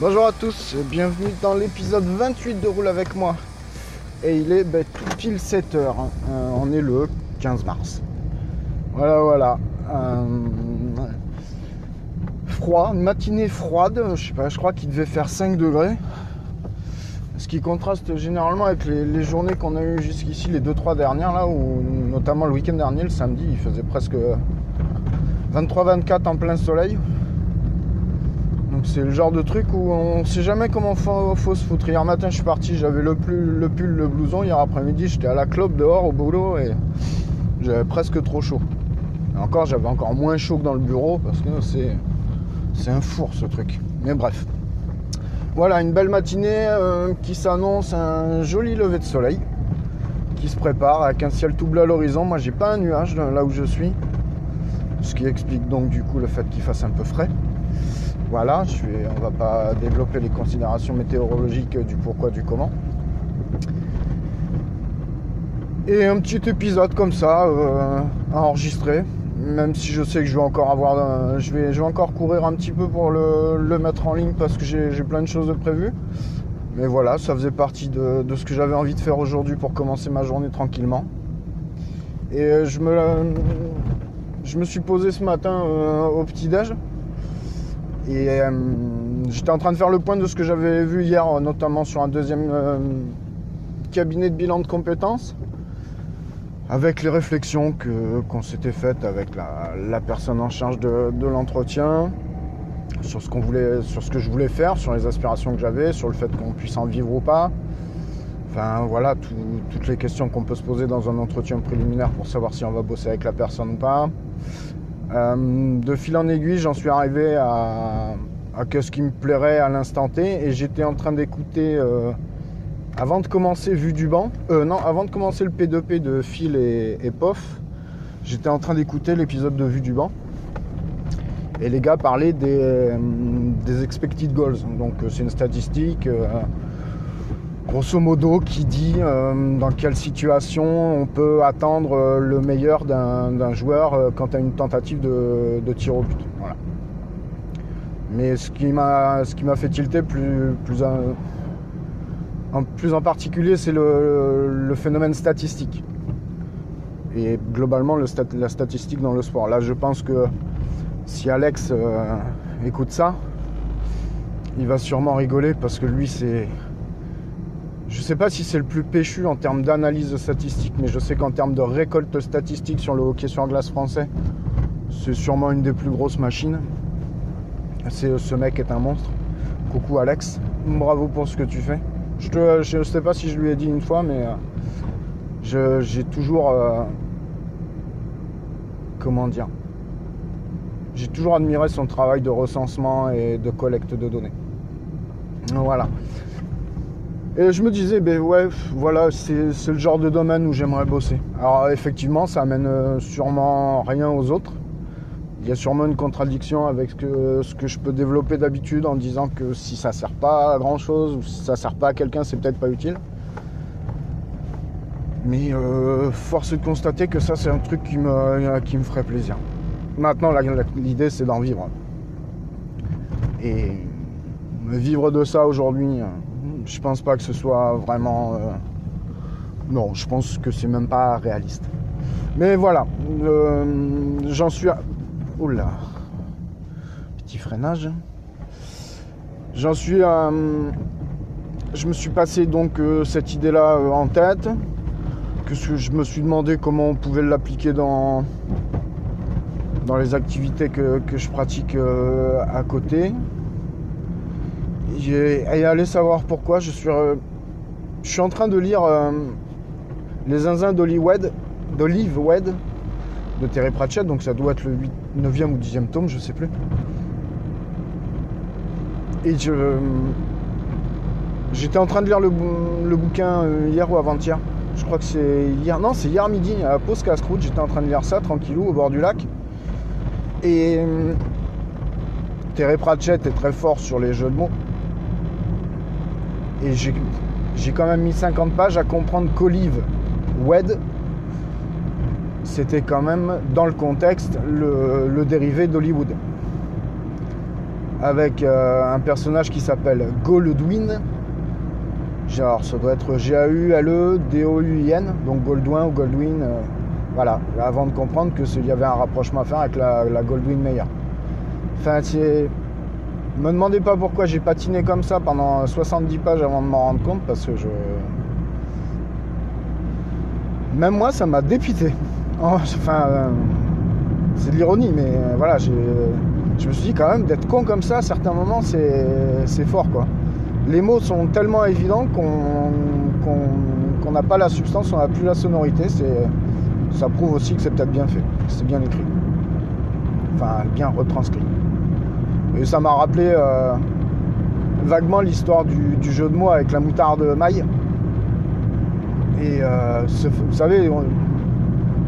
Bonjour à tous, bienvenue dans l'épisode 28 de Roule avec moi. Et il est ben, tout pile 7 heures. hein. Euh, on est le 15 mars. Voilà, voilà. Euh, froid, une matinée froide. Je sais pas, je crois qu'il devait faire 5 degrés. Ce qui contraste généralement avec les, les journées qu'on a eues jusqu'ici, les 2-3 dernières, là, où notamment le week-end dernier, le samedi, il faisait presque 23-24 en plein soleil. C'est le genre de truc où on sait jamais comment faut, faut se foutre. Hier matin je suis parti, j'avais le, pull, le blouson. Hier après-midi j'étais à la clope dehors au boulot et j'avais presque trop chaud. Et encore j'avais encore moins chaud que dans le bureau parce que c'est, c'est un four ce truc. Mais bref. Voilà une belle matinée euh, qui s'annonce un joli lever de soleil qui se prépare avec un ciel tout bleu à l'horizon. Moi j'ai pas un nuage là où je suis. Ce qui explique donc du coup le fait qu'il fasse un peu frais. Voilà, on va pas développer les considérations météorologiques du pourquoi, du comment. Et un petit épisode comme ça euh, à enregistrer, même si je sais que je vais encore encore courir un petit peu pour le, mettre en ligne parce que j'ai plein de choses prévues. Mais voilà, ça faisait partie de, ce que j'avais envie de faire aujourd'hui pour commencer ma journée tranquillement. Et euh, je me, suis posé ce matin euh, au petit-déj. Et euh, j'étais en train de faire le point de ce que j'avais vu hier, euh, notamment sur un deuxième euh, cabinet de bilan de compétences, avec les réflexions que, qu'on s'était faites avec la, personne en charge de, l'entretien, sur ce, qu'on voulait, sur ce que je voulais faire, sur les aspirations que j'avais, sur le fait qu'on puisse en vivre ou pas. Enfin voilà, tout- toutes les questions qu'on peut se poser dans un entretien préliminaire pour savoir si on va bosser avec la personne ou pas. Euh, de fil en aiguille, j'en suis arrivé à, à ce qui me plairait à l'instant T et j'étais en train d'écouter euh, avant de commencer Vue du banc, euh, non, avant de commencer le P2P de Phil et, et Pof, j'étais en train d'écouter l'épisode de Vue du banc et les gars parlaient des, expected goals. Donc c'est une statistique grosso modo qui dit euh, dans quelle situation on peut attendre euh, le meilleur d'un joueur euh, quand à une tentative de, tir au but. Mais ce qui m'a fait tilter plus, en, particulier, c'est le, phénomène statistique. Et globalement, la statistique dans le sport. Là, je pense que si Alex écoute ça, il va sûrement rigoler parce que lui, c'est. Je sais pas si c'est le plus péchu en termes d'analyse de statistiques, mais je sais qu'en termes de récolte statistique sur le hockey sur glace français, c'est sûrement une des plus grosses machines. C'est, ce mec est un monstre. Coucou Alex, bravo pour ce que tu fais. Je je sais pas si je lui ai dit une fois, mais euh, j'ai toujours, euh, comment dire, j'ai toujours admiré son travail de recensement et de collecte de données. Voilà. Et je me disais, ben ouais, voilà, c'est le genre de domaine où j'aimerais bosser. Alors effectivement, ça amène euh, sûrement rien aux autres. il y a sûrement une contradiction avec ce que, je peux développer d'habitude en disant que si ça sert pas à grand chose ou si ça sert pas à quelqu'un, c'est peut-être pas utile. Mais euh, force est de constater que ça, c'est un truc qui me, qui me ferait plaisir. Maintenant, l'idée, c'est d'en vivre. Et vivre de ça aujourd'hui, je pense pas que ce soit vraiment. Euh, non, je pense que c'est même pas réaliste. Mais voilà, euh, j'en suis. À... Oula, petit freinage. J'en suis à. Je me suis passé donc cette idée-là en tête que je me suis demandé comment on pouvait l'appliquer dans, dans les activités que, je pratique euh, à côté. Et allé savoir pourquoi, je suis, euh, je suis en train de lire euh, Les zinzins d'Olive Wed de Terry Pratchett, donc ça doit être le 9e ou 10e tome, je sais plus. Et je, j'étais en train de lire le, bouquin hier ou avant-hier je crois que c'est hier. Non, c'est hier midi à Pause Casse-Croûte. J'étais en train de lire ça tranquillou au bord du lac. Et Terry Pratchett est très fort sur les jeux de mots. Et j'ai quand même mis 50 pages à comprendre qu'Olive Wed, c'était quand même dans le contexte le, dérivé d'Hollywood. Avec euh, un personnage qui s'appelle Goldwyn, Genre, ça doit être G-A-U-L-E-D-O-U-I-N, donc Goldwyn ou Goldwyn. Euh, voilà, avant de comprendre qu'il y avait un rapprochement à faire avec la, Goldwyn Meyer. Enfin, c'est. Me demandez pas pourquoi j'ai patiné comme ça pendant 70 pages avant de m'en rendre compte, parce que je. Même moi, ça m'a dépité. Oh, enfin, euh, c'est de l'ironie, mais euh, voilà, je me suis dit quand même d'être con comme ça à certains moments, c'est fort quoi les mots sont tellement évidents qu'on n'a pas la substance, on n'a plus la sonorité. Ça prouve aussi que c'est peut-être bien fait, c'est bien écrit. Enfin, bien retranscrit. Et ça m'a rappelé euh, vaguement l'histoire du, jeu de mots avec la moutarde maille. Et euh, vous savez,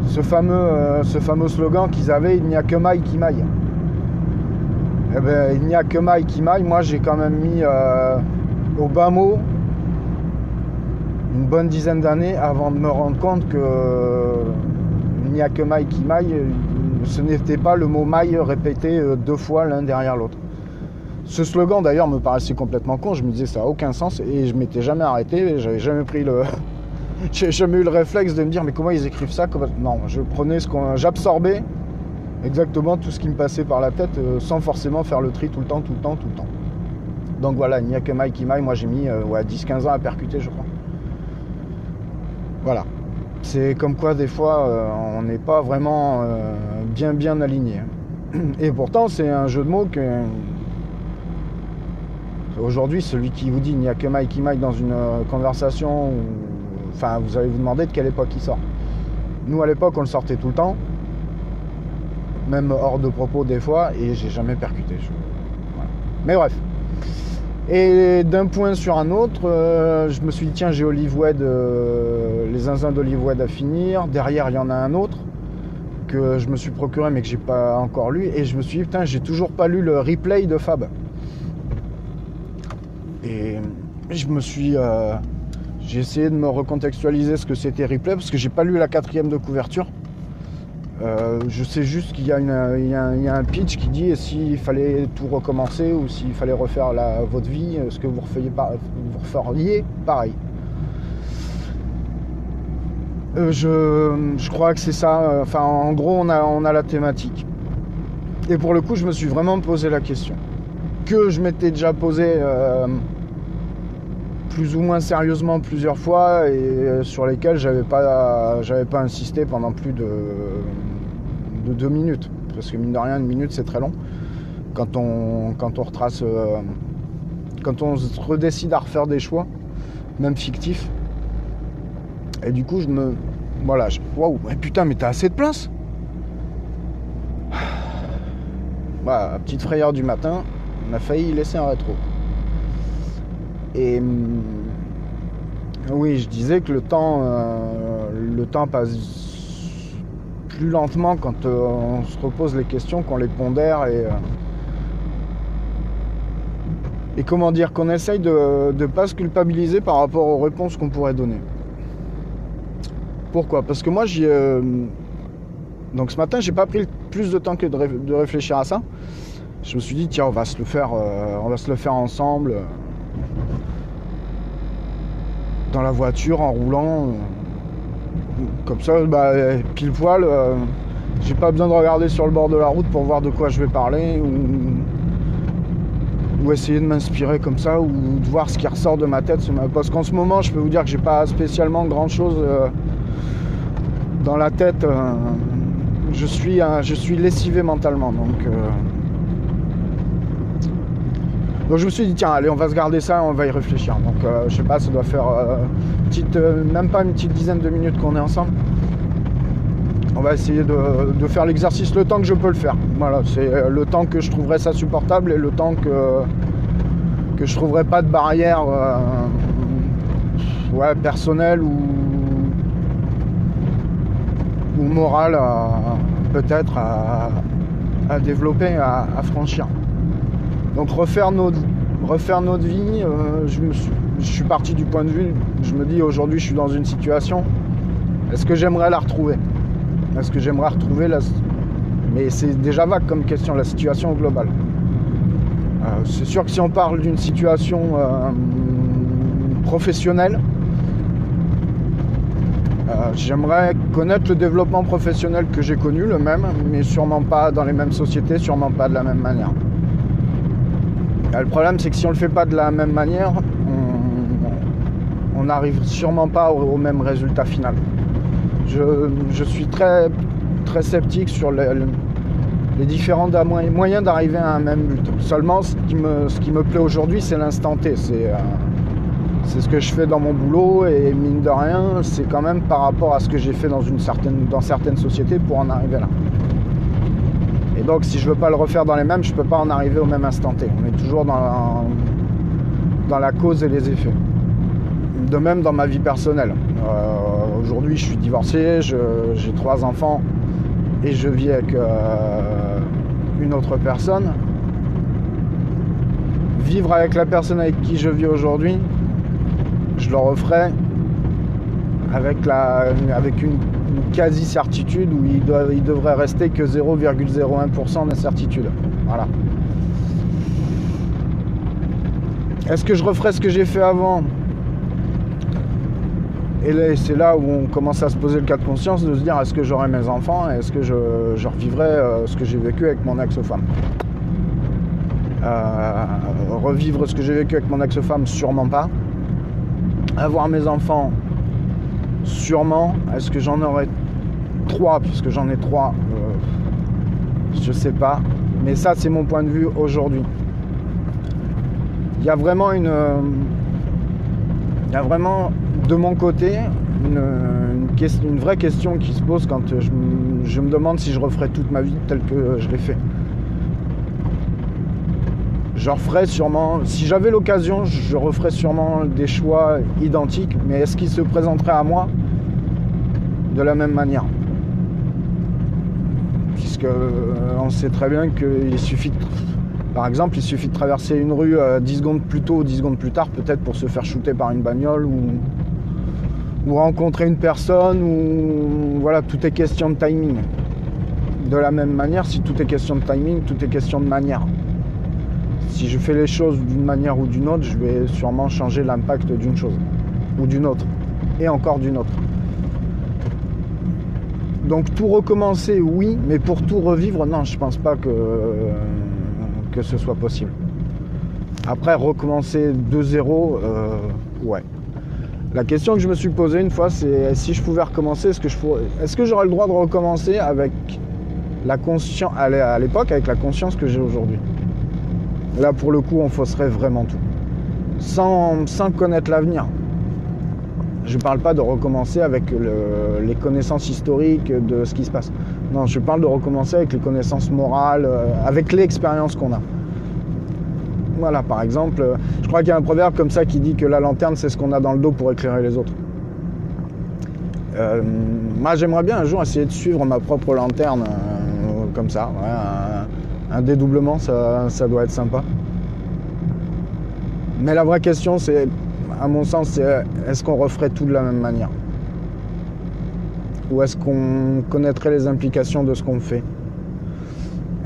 ce fameux, euh, ce fameux slogan qu'ils avaient, il n'y a que maille qui maille. Eh ben, il n'y a que maille qui maille. Moi, j'ai quand même mis au bas mot une bonne dizaine d'années avant de me rendre compte que il n'y a que maille qui maille. Ce n'était pas le mot maille répété euh, deux fois l'un derrière l'autre. Ce slogan d'ailleurs me paraissait complètement con. Je me disais ça n'a aucun sens et je m'étais jamais arrêté. J'avais jamais pris le. J'ai jamais eu le réflexe de me dire mais comment ils écrivent ça Non, je prenais ce qu'on. J'absorbais exactement tout ce qui me passait par la tête euh, sans forcément faire le tri tout le temps, tout le temps, tout le temps. Donc voilà, il n'y a que Mike qui maille. Moi j'ai mis euh, ouais, 10-15 ans à percuter, je crois. Voilà. C'est comme quoi des fois euh, on n'est pas vraiment euh, bien bien aligné. Et pourtant c'est un jeu de mots que aujourd'hui celui qui vous dit il n'y a que Mike qui maille dans une conversation, enfin vous allez vous demander de quelle époque il sort. Nous à l'époque on le sortait tout le temps, même hors de propos des fois, et j'ai jamais percuté. Mais bref. Et d'un point sur un autre, euh, je me suis dit, tiens, j'ai Olivewed, euh, les zinzins d'Olivewed à finir. Derrière, il y en a un autre que je me suis procuré mais que j'ai pas encore lu. Et je me suis dit, putain, j'ai toujours pas lu le replay de Fab. Et je me suis. Euh, j'ai essayé de me recontextualiser ce que c'était replay parce que j'ai pas lu la quatrième de couverture. Euh, je sais juste qu'il y, a un pitch qui dit s'il fallait tout recommencer ou s'il fallait refaire votre vie, ce que vous, referiez pareil. Euh, je, crois que c'est ça. Enfin, en gros, on a, la thématique. Et pour le coup, je me suis vraiment posé la question. Que je m'étais déjà posé euh, plus ou moins sérieusement plusieurs fois et sur lesquels j'avais pas, pas insisté pendant plus de de deux minutes. Parce que mine de rien, une minute c'est très long. Quand on, quand on retrace. Euh, quand on se redécide à refaire des choix, même fictifs. Et du coup, je me. Voilà, waouh, putain, mais t'as assez de place Voilà, petite frayeur du matin, on a failli laisser un rétro. Et. Hum, oui, je disais que le temps, euh, le temps passe plus lentement quand euh, on se repose les questions, qu'on les pondère et, euh, et comment dire, qu'on essaye de ne pas se culpabiliser par rapport aux réponses qu'on pourrait donner. Pourquoi? Parce que moi, j'y. euh, donc ce matin, j'ai pas pris plus de temps que de, ré- de réfléchir à ça. Je me suis dit, tiens, on va se le faire, euh, on va se le faire ensemble. euh, dans la voiture, en roulant. comme ça, bah, pile poil, euh, j'ai pas besoin de regarder sur le bord de la route pour voir de quoi je vais parler ou, essayer de m'inspirer comme ça ou de voir ce qui ressort de ma tête. Parce qu'en ce moment, je peux vous dire que j'ai pas spécialement grand chose dans la tête. euh, je, suis, un- je suis lessivé mentalement. Donc, euh, donc je me suis dit, tiens, allez, on va se garder ça, on va y réfléchir. Donc euh, je sais pas, ça doit faire euh, petite, euh, même pas une petite dizaine de minutes qu'on est ensemble. On va essayer de, faire l'exercice le temps que je peux le faire. Voilà, c'est euh, le temps que je trouverai ça supportable et le temps que, que je trouverai pas de barrière euh, ouais, personnelle ou, ou morale à- peut-être à, développer, à, franchir. Donc refaire notre, refaire notre vie, euh, je, suis, parti du point de vue, je me dis aujourd'hui je suis dans une situation, est-ce que j'aimerais la retrouver? Est-ce que j'aimerais retrouver la... Mais c'est déjà vague comme question, la situation globale. Euh, c'est sûr que si on parle d'une situation euh, professionnelle, euh, j'aimerais connaître le développement professionnel que j'ai connu, le même, mais sûrement pas dans les mêmes sociétés, sûrement pas de la même manière. Euh, Le problème, c'est que si on le fait pas de la même manière, on- n'arrive sûrement pas au, même résultat final. Je, suis très, très sceptique sur les, différents moyens d'arriver à un même but. Seulement, ce qui me, plaît aujourd'hui, c'est l'instant T. Euh, c'est ce que je fais dans mon boulot et mine de rien, c'est quand même par rapport à ce que j'ai fait dans, certaines sociétés pour en arriver là. Et donc, si je veux pas le refaire dans les mêmes, je peux pas en arriver au même instant T. On est toujours dans la, cause et les effets. De même dans ma vie personnelle. Euh, Aujourd'hui, je suis divorcé, j'ai trois enfants et je vis avec euh, une autre personne. Vivre avec la personne avec qui je vis aujourd'hui, je le referai avec, la, avec une, quasi-certitude où il, doit, il devrait rester que 0,01% d'incertitude. Voilà. Est-ce que je referai ce que j'ai fait avant? Et c'est là où on commence à se poser le cas de conscience de se dire est-ce que j'aurai mes enfants et est-ce que je, je revivrai euh, ce que j'ai vécu avec mon ex-femme? Euh, Revivre ce que j'ai vécu avec mon ex-femme, sûrement pas. Avoir mes enfants, sûrement. Est-ce que j'en aurai trois, puisque j'en ai trois euh, Je sais pas. Mais ça, c'est mon point de vue aujourd'hui. Il y a vraiment une. Il y vraiment, de mon côté, une, vraie question qui se pose quand je, je me demande si je referai toute ma vie telle que je l'ai fait. Je referais sûrement, si j'avais l'occasion, je referais sûrement des choix identiques, mais est-ce qu'ils se présenteraient à moi de la même manière? Puisque euh, on sait très bien qu'il suffit, de- par exemple, il suffit de traverser une rue euh, 10 secondes plus tôt ou 10 secondes plus tard, peut-être pour se faire shooter par une bagnole ou, ou rencontrer une personne, ou voilà, tout est question de timing. De la même manière, si tout est question de timing, tout est question de manière si je fais les choses d'une manière ou d'une autre, je vais sûrement changer l'impact d'une chose ou d'une autre et encore d'une autre. Donc tout recommencer, oui, mais pour tout revivre, non, je pense pas que, ce soit possible. Après, recommencer de zéro, euh, ouais. La question que je me suis posée une fois, c'est si je pouvais recommencer, est-ce que j'aurais le droit de recommencer avec la conscience à l'époque, avec la conscience que j'ai aujourd'hui? Là, pour le coup, on fausserait vraiment tout. Sans, connaître l'avenir. Je ne parle pas de recommencer avec le- les connaissances historiques de ce qui se passe. Non, je parle de recommencer avec les connaissances morales, euh, avec l'expérience qu'on a. Voilà, par exemple, je crois qu'il y a un proverbe comme ça qui dit que la lanterne, c'est ce qu'on a dans le dos pour éclairer les autres. Euh, moi, j'aimerais bien un jour essayer de suivre ma propre lanterne euh, comme ça. Un dédoublement, ça, doit être sympa. Mais la vraie question, c'est, à mon sens, c'est est-ce qu'on referait tout de la même manière? Ou est-ce qu'on connaîtrait les implications de ce qu'on fait?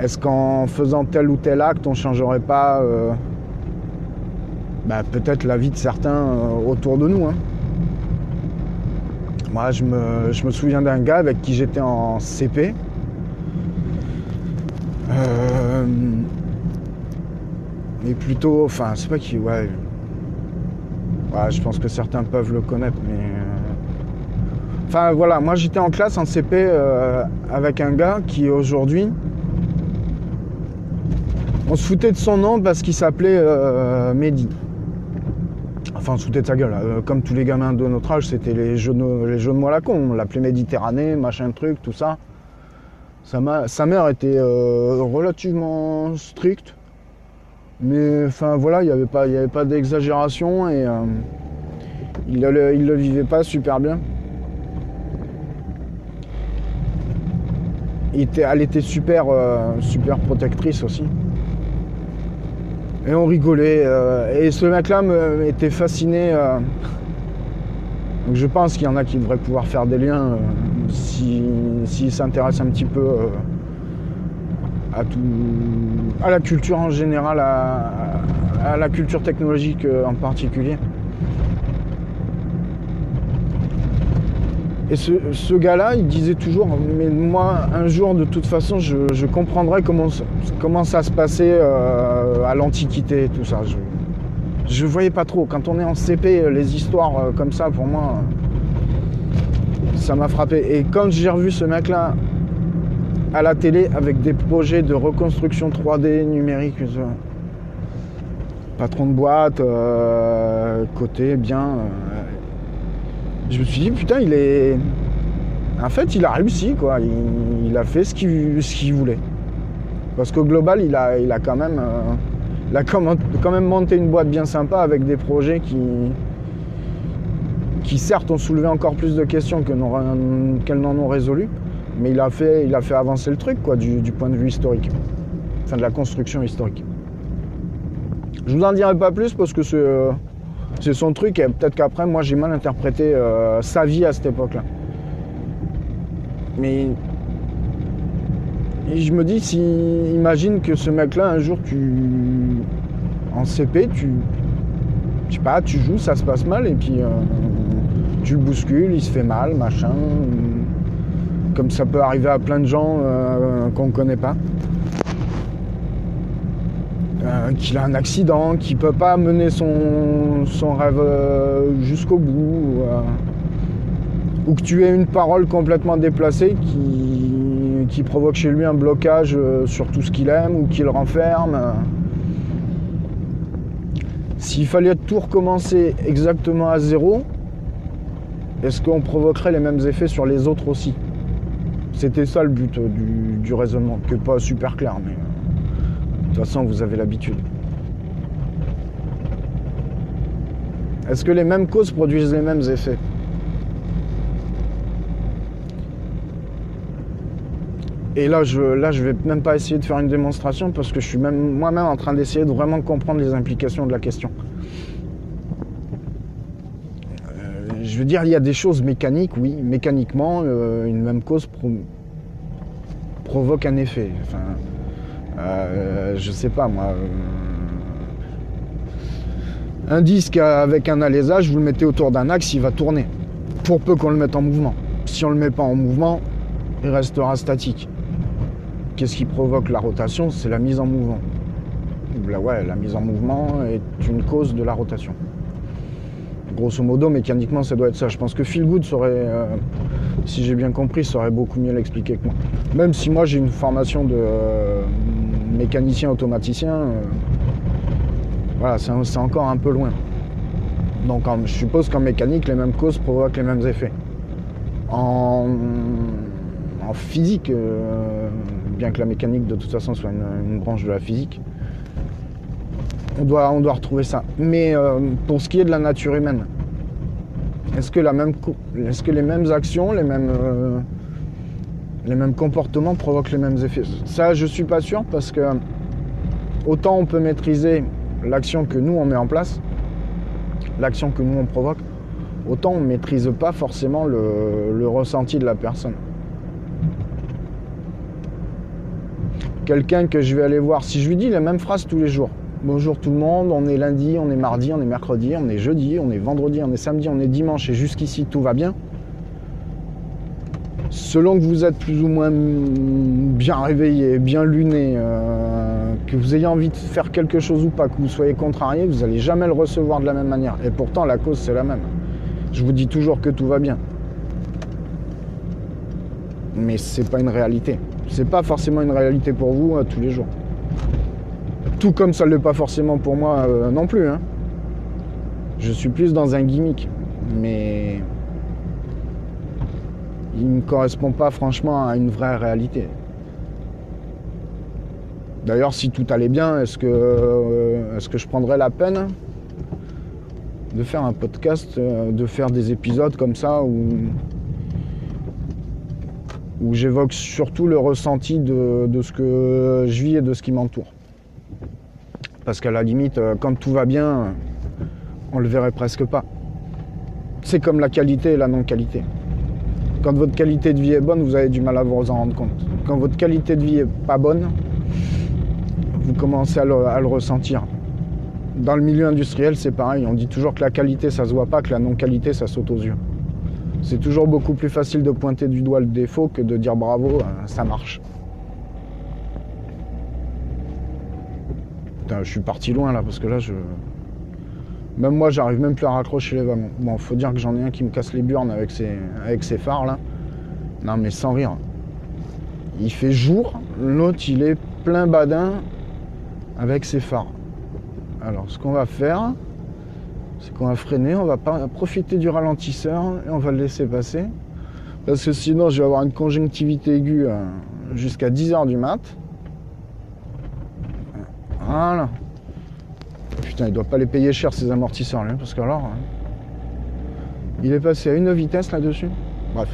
Est-ce qu'en faisant tel ou tel acte, on ne changerait pas euh, bah, peut-être la vie de certains euh, autour de nous hein? Moi, je me, je me souviens d'un gars avec qui j'étais en CP. Euh, mais plutôt, enfin, c'est pas qui, ouais. Ouais, je pense que certains peuvent le connaître, mais. euh, Enfin, voilà, moi j'étais en classe en CP euh, avec un gars qui aujourd'hui. On se foutait de son nom parce qu'il s'appelait euh, Mehdi. Enfin, on se foutait de sa gueule. euh, comme tous les gamins de notre âge, c'était les jeux de, les la. On l'appelait Méditerranée, machin truc, tout ça. Sa, mère était euh, relativement stricte. Mais enfin voilà, il n'y avait pas, d'exagération et euh, il, il le vivait pas super bien. Elle était super, euh, super protectrice aussi. Et on rigolait. et ce mec-là me- était fasciné. Donc je pense qu'il y en a qui devraient pouvoir faire des liens euh, si- s'ils s'intéressent un petit peu euh, à la culture en général, à, la culture technologique euh, en particulier. Et ce, gars-là, il disait toujours, mais moi, un jour, de toute façon, je, comprendrai comment, ça- se passait à l'Antiquité et tout ça. Je voyais pas trop. Quand on est en CP, euh, les histoires euh, comme ça, pour moi, euh, ça m'a frappé. Et quand j'ai revu ce mec-là à la télé avec des projets de reconstruction 3D numérique, patron de boîte, côté bien, je me suis dit putain, il est. En fait, il a réussi quoi. Il, a fait ce qu'il voulait. Parce qu'au global, il a, quand même. Il a quand même- monté une boîte bien sympa avec des projets qui, certes ont soulevé encore plus de questions qu'elles n'en ont résolu, mais il a fait, avancer le truc quoi, du, point de vue historique, enfin de la construction historique. Je vous en dirai pas plus parce que c'est, c'est son truc et peut-être qu'après moi j'ai mal interprété euh, sa vie à cette époque-là. Mais et je me dis, si imagine que ce mec-là, un jour, tu. En CP, tu. Je sais pas, tu joues, ça se passe mal, et puis euh, tu le bouscules, il se fait mal, machin. Comme ça peut arriver à plein de gens euh, qu'on ne connaît pas. Euh, qu'il a un accident, qu'il peut pas mener son, son rêve jusqu'au bout. ou que tu aies une parole complètement déplacée qui, qui provoque chez lui un blocage euh, sur tout ce qu'il aime ou qui le renferme. S'il fallait tout recommencer exactement à zéro, est-ce qu'on provoquerait les mêmes effets sur les autres aussi? C'était ça le but du, du raisonnement, qui n'est pas super clair, mais euh, de toute façon vous avez l'habitude. Est-ce que les mêmes causes produisent les mêmes effets? Et là, je là, je vais même pas essayer de faire une démonstration parce que je suis même moi-même en train d'essayer de vraiment comprendre les implications de la question. Euh, je veux dire, il y a des choses mécaniques, oui. Mécaniquement, euh, une même cause pro- provoque un effet. Enfin, euh, je sais pas moi. euh, un disque avec un alésage, vous le mettez autour d'un axe, il va tourner. Pour peu qu'on le mette en mouvement. Si on le met pas en mouvement, il restera statique. Qu'est-ce qui provoque la rotation? C'est la mise en mouvement. Ouais, la mise en mouvement est une cause de la rotation. Grosso modo, mécaniquement, ça doit être ça. Je pense que Phil Good saurait, euh, si j'ai bien compris, saurait beaucoup mieux l'expliquer que moi. Même si moi j'ai une formation de euh, mécanicien automaticien, euh, voilà, c'est encore un peu loin. Donc je suppose qu'en mécanique, les mêmes causes provoquent les mêmes effets. En, physique, bien que la mécanique de toute façon soit une, branche de la physique, on doit, on retrouver ça. Mais euh, pour ce qui est de la nature humaine, Est-ce que, les mêmes actions, les mêmes, euh, les mêmes comportements provoquent les mêmes effets? Ça, je suis pas sûr parce que autant on peut maîtriser l'action que nous on met en place, l'action que nous on provoque, autant on ne maîtrise pas forcément le ressenti de la personne. Quelqu'un que je vais aller voir, si je lui dis les mêmes phrases tous les jours, bonjour tout le monde, on est lundi, on est mardi, on est mercredi, on est jeudi, on est vendredi, on est samedi, on est dimanche et jusqu'ici tout va bien. Selon que vous êtes plus ou moins bien réveillé, bien luné, euh, que vous ayez envie de faire quelque chose ou pas, que vous soyez contrarié, vous n'allez jamais le recevoir de la même manière. Et pourtant, la cause, c'est la même. Je vous dis toujours que tout va bien. Mais c'est pas une réalité. C'est pas forcément une réalité pour vous euh, tous les jours. Tout comme ça ne l'est pas forcément pour moi euh, non plus. hein. Je suis plus dans un gimmick. Mais il ne correspond pas franchement à une vraie réalité. D'ailleurs, si tout allait bien, est-ce que, euh, que je prendrais la peine de faire un podcast, de faire des épisodes comme ça où, où j'évoque surtout le ressenti de, ce que je vis et de ce qui m'entoure. Parce qu'à la limite, euh, quand tout va bien, on le verrait presque pas. C'est comme la qualité et la non-qualité. Quand votre qualité de vie est bonne, vous avez du mal à vous en rendre compte. Quand votre qualité de vie est pas bonne, vous commencez à le, à le ressentir. Dans le milieu industriel, c'est pareil. On dit toujours que la qualité, ça se voit pas, que la non-qualité, ça saute aux yeux. C'est toujours beaucoup plus facile de pointer du doigt le défaut que de dire bravo, euh, ça marche. Putain, je suis parti loin là, parce que là, je. Même moi, j'arrive même plus à raccrocher les wagons. Bon, faut dire que j'en ai un qui me casse les burnes avec ses, avec ses phares là. Non, mais sans rire. Il fait jour, l'autre il est plein badin avec ses phares. Alors, ce qu'on va faire, c'est qu'on va freiner, on va profiter du ralentisseur et on va le laisser passer. Parce que sinon, je vais avoir une conjonctivité aiguë euh, jusqu'à 10h du mat. Voilà. Putain, il doit pas les payer cher ces amortisseurs là, parce que alors. hein, il est passé à une vitesse là-dessus. Bref.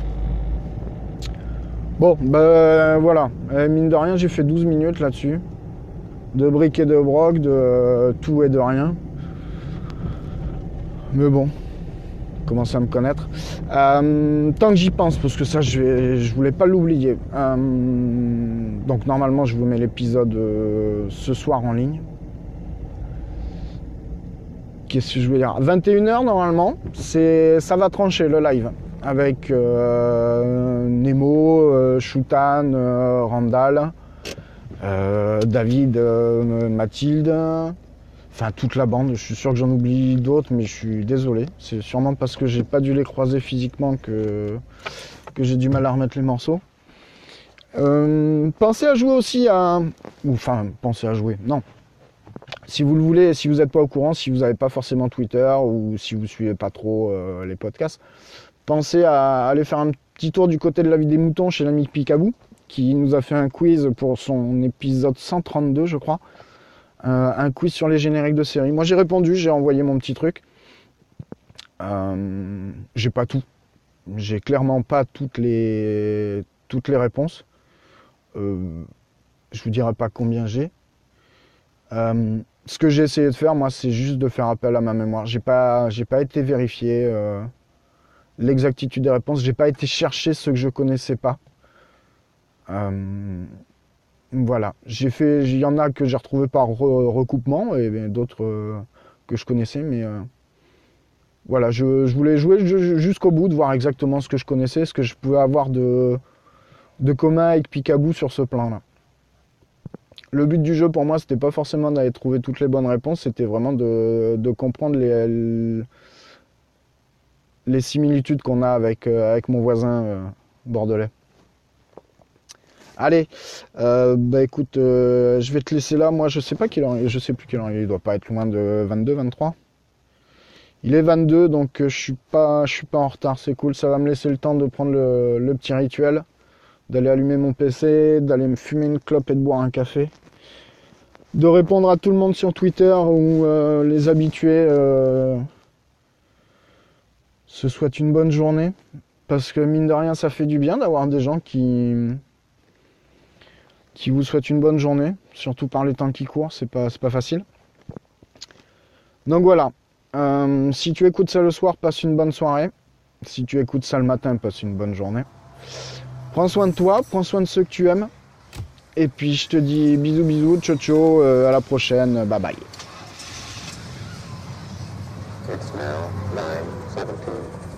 Bon, ben voilà. Euh, mine de rien, j'ai fait 12 minutes là-dessus. De briques et de broc, de euh, tout et de rien. Mais bon, commence à me connaître. Euh, tant que j'y pense, parce que ça, je, voulais pas l'oublier. Euh, donc normalement, je vous mets l'épisode euh, ce soir en ligne. Qu'est-ce que je veux dire? 21h normalement, c'est ça va trancher le live avec Nemo, Shutan, Randall, David, Mathilde, enfin toute la bande. Je suis sûr que j'en oublie d'autres, mais je suis désolé. C'est sûrement parce que j'ai pas dû les croiser physiquement que, j'ai du mal à remettre les morceaux. Euh, pensez à jouer aussi à. ou, Enfin, pensez à jouer. Non. Si vous le voulez, si vous n'êtes pas au courant, si vous n'avez pas forcément Twitter ou si vous suivez pas trop euh, les podcasts, pensez à aller faire un petit tour du côté de la vie des moutons chez l'ami Picabou, qui nous a fait un quiz pour son épisode 132, je crois. Euh, un quiz sur les génériques de série. Moi j'ai répondu, j'ai envoyé mon petit truc. Euh, j'ai pas tout. J'ai clairement pas toutes les, toutes les réponses. Euh, je vous dirai pas combien j'ai. Euh, ce que j'ai essayé de faire, moi, c'est juste de faire appel à ma mémoire. J'ai pas, j'ai pas été vérifier euh, l'exactitude des réponses. J'ai pas été chercher ce que je connaissais pas. Voilà. J'ai fait, il y en a que j'ai retrouvé par re- recoupement et d'autres euh, que je connaissais, mais euh, voilà, je, voulais jouer ju- jusqu'au bout, de voir exactement ce que je connaissais, ce que je pouvais avoir de, commun avec Picaboo sur ce plan-là. Le but du jeu pour moi, c'était pas forcément d'aller trouver toutes les bonnes réponses, c'était vraiment de, comprendre les, similitudes qu'on a avec, euh, mon voisin bordelais. Allez, euh, bah écoute, euh, je vais te laisser là. Moi, je sais pas quelle heure, je sais plus quelle heure il doit pas être loin de 22, 23. Il est 22, donc euh, je suis pas, je suis pas en retard. C'est cool. Ça va me laisser le temps de prendre le, petit rituel, d'aller allumer mon PC, d'aller me fumer une clope et de boire un café, de répondre à tout le monde sur Twitter ou les habitués. se souhaite une bonne journée. Parce que mine de rien, ça fait du bien d'avoir des gens qui, qui vous souhaitent une bonne journée. Surtout par les temps qui courent, c'est pas, pas facile. Donc voilà. Euh, si tu écoutes ça le soir, passe une bonne soirée. Si tu écoutes ça le matin, passe une bonne journée. Prends soin de toi, prends soin de ceux que tu aimes. Et puis je te dis bisous bisous, ciao ciao, euh, à la prochaine, bye bye. It's now 9:17.